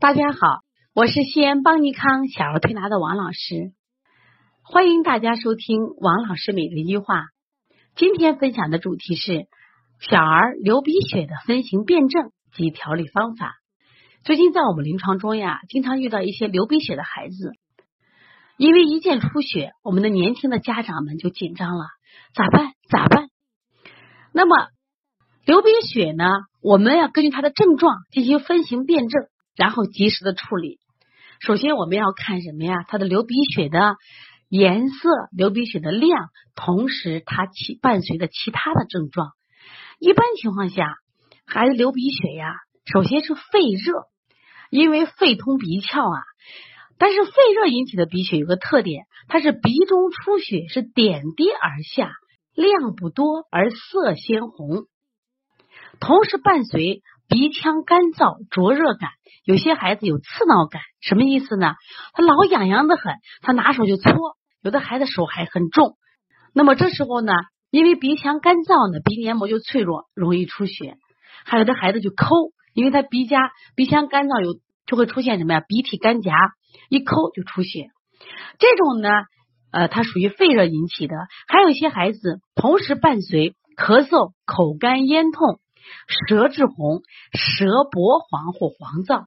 大家好，我是西安邦尼康小儿推拿的王老师，欢迎大家收听王老师每日一句话。今天分享的主题是小儿流鼻血的分型辨证及调理方法。最近在我们临床中呀，经常遇到一些流鼻血的孩子，因为一见出血，我们的年轻的家长们就紧张了，咋办？咋办？那么流鼻血呢，我们要根据他的症状进行分型辨证。然后及时的处理。首先，我们要看什么呀？它的流鼻血的颜色、流鼻血的量，同时它其伴随的其他的症状。一般情况下，孩子流鼻血呀，首先是肺热，因为肺通鼻窍啊。但是肺热引起的鼻血有个特点，它是鼻中出血是点滴而下，量不多而色鲜红，同时伴随。鼻腔干燥、灼热感，有些孩子有刺挠感，什么意思呢？他老痒痒的很，他拿手就搓，有的孩子手还很重。那么这时候呢，因为鼻腔干燥呢，鼻黏膜就脆弱，容易出血。还有的孩子就抠，因为他鼻夹鼻腔干燥，有就会出现什么呀？鼻涕干夹，一抠就出血。这种呢，呃，它属于肺热引起的。还有一些孩子同时伴随咳嗽、口干咽痛。舌质红、舌薄黄或黄燥，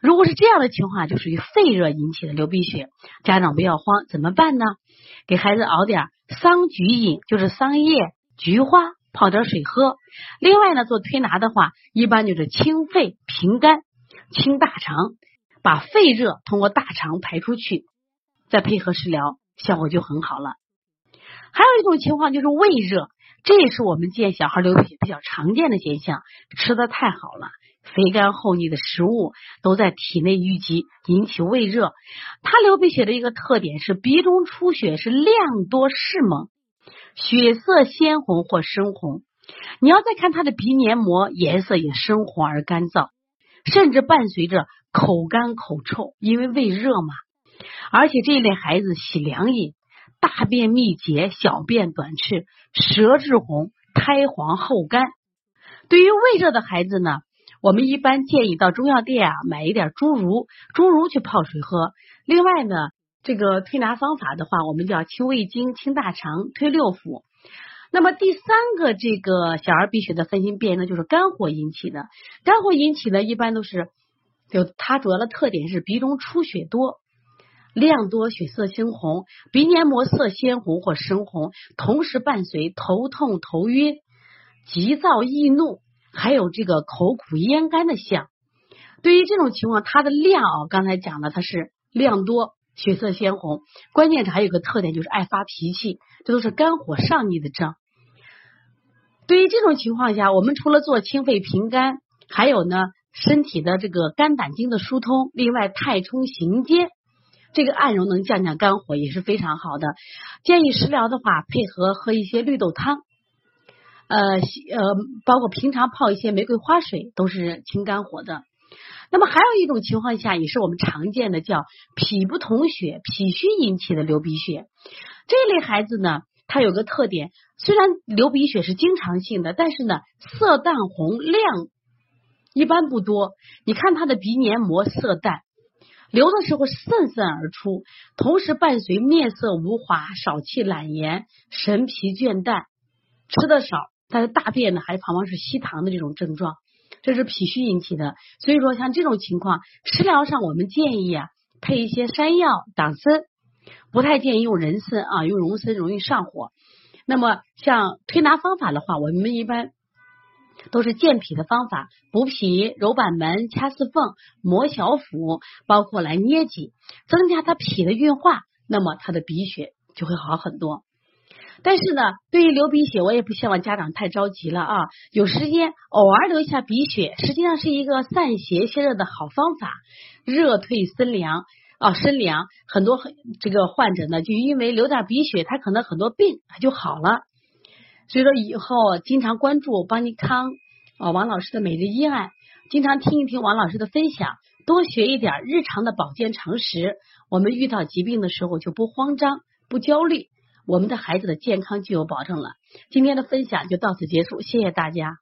如果是这样的情况，就属于肺热引起的流鼻血。家长不要慌，怎么办呢？给孩子熬点桑菊饮，就是桑叶、菊花泡点水喝。另外呢，做推拿的话，一般就是清肺平肝、清大肠，把肺热通过大肠排出去，再配合食疗，效果就很好了。还有一种情况就是胃热。这也是我们见小孩流鼻血比较常见的现象，吃的太好了，肥甘厚腻的食物都在体内淤积，引起胃热。他流鼻血的一个特点是鼻中出血是量多势猛，血色鲜红或深红。你要再看他的鼻黏膜颜色也深红而干燥，甚至伴随着口干口臭，因为胃热嘛。而且这一类孩子喜凉饮。大便秘结，小便短赤，舌质红，苔黄厚干。对于胃热的孩子呢，我们一般建议到中药店啊买一点猪乳，猪乳去泡水喝。另外呢，这个推拿方法的话，我们叫清胃经、清大肠、推六腑。那么第三个这个小儿鼻血的分型辨呢，就是肝火引起的。肝火引起的，一般都是有它主要的特点是鼻中出血多。量多血色猩红，鼻黏膜色鲜红或深红，同时伴随头痛、头晕、急躁易怒，还有这个口苦咽干的象。对于这种情况，它的量啊，刚才讲了，它是量多血色鲜红，关键是还有个特点就是爱发脾气，这都是肝火上逆的症。对于这种情况下，我们除了做清肺平肝，还有呢身体的这个肝胆经的疏通，另外太冲行间。这个按揉能降降肝火也是非常好的，建议食疗的话配合喝一些绿豆汤，呃呃，包括平常泡一些玫瑰花水都是清肝火的。那么还有一种情况下也是我们常见的叫脾不统血、脾虚引起的流鼻血。这类孩子呢，他有个特点，虽然流鼻血是经常性的，但是呢色淡红，量一般不多。你看他的鼻黏膜色淡。流的时候渗渗而出，同时伴随面色无华、少气懒言、神疲倦怠、吃的少，但是大便呢还往往是稀糖的这种症状，这是脾虚引起的。所以说像这种情况，食疗上我们建议啊配一些山药、党参，不太建议用人参啊，用人参容易上火。那么像推拿方法的话，我们一般。都是健脾的方法，补脾、揉板门、掐四缝、摩小腹，包括来捏脊，增加他脾的运化，那么他的鼻血就会好很多。但是呢，对于流鼻血，我也不希望家长太着急了啊。有时间偶尔流一下鼻血，实际上是一个散邪泄热的好方法，热退森凉啊，身凉。很多这个患者呢，就因为流点鼻血，他可能很多病他就好了。所以说以后经常关注邦尼康啊王老师的每日医案，经常听一听王老师的分享，多学一点日常的保健常识。我们遇到疾病的时候就不慌张、不焦虑，我们的孩子的健康就有保证了。今天的分享就到此结束，谢谢大家。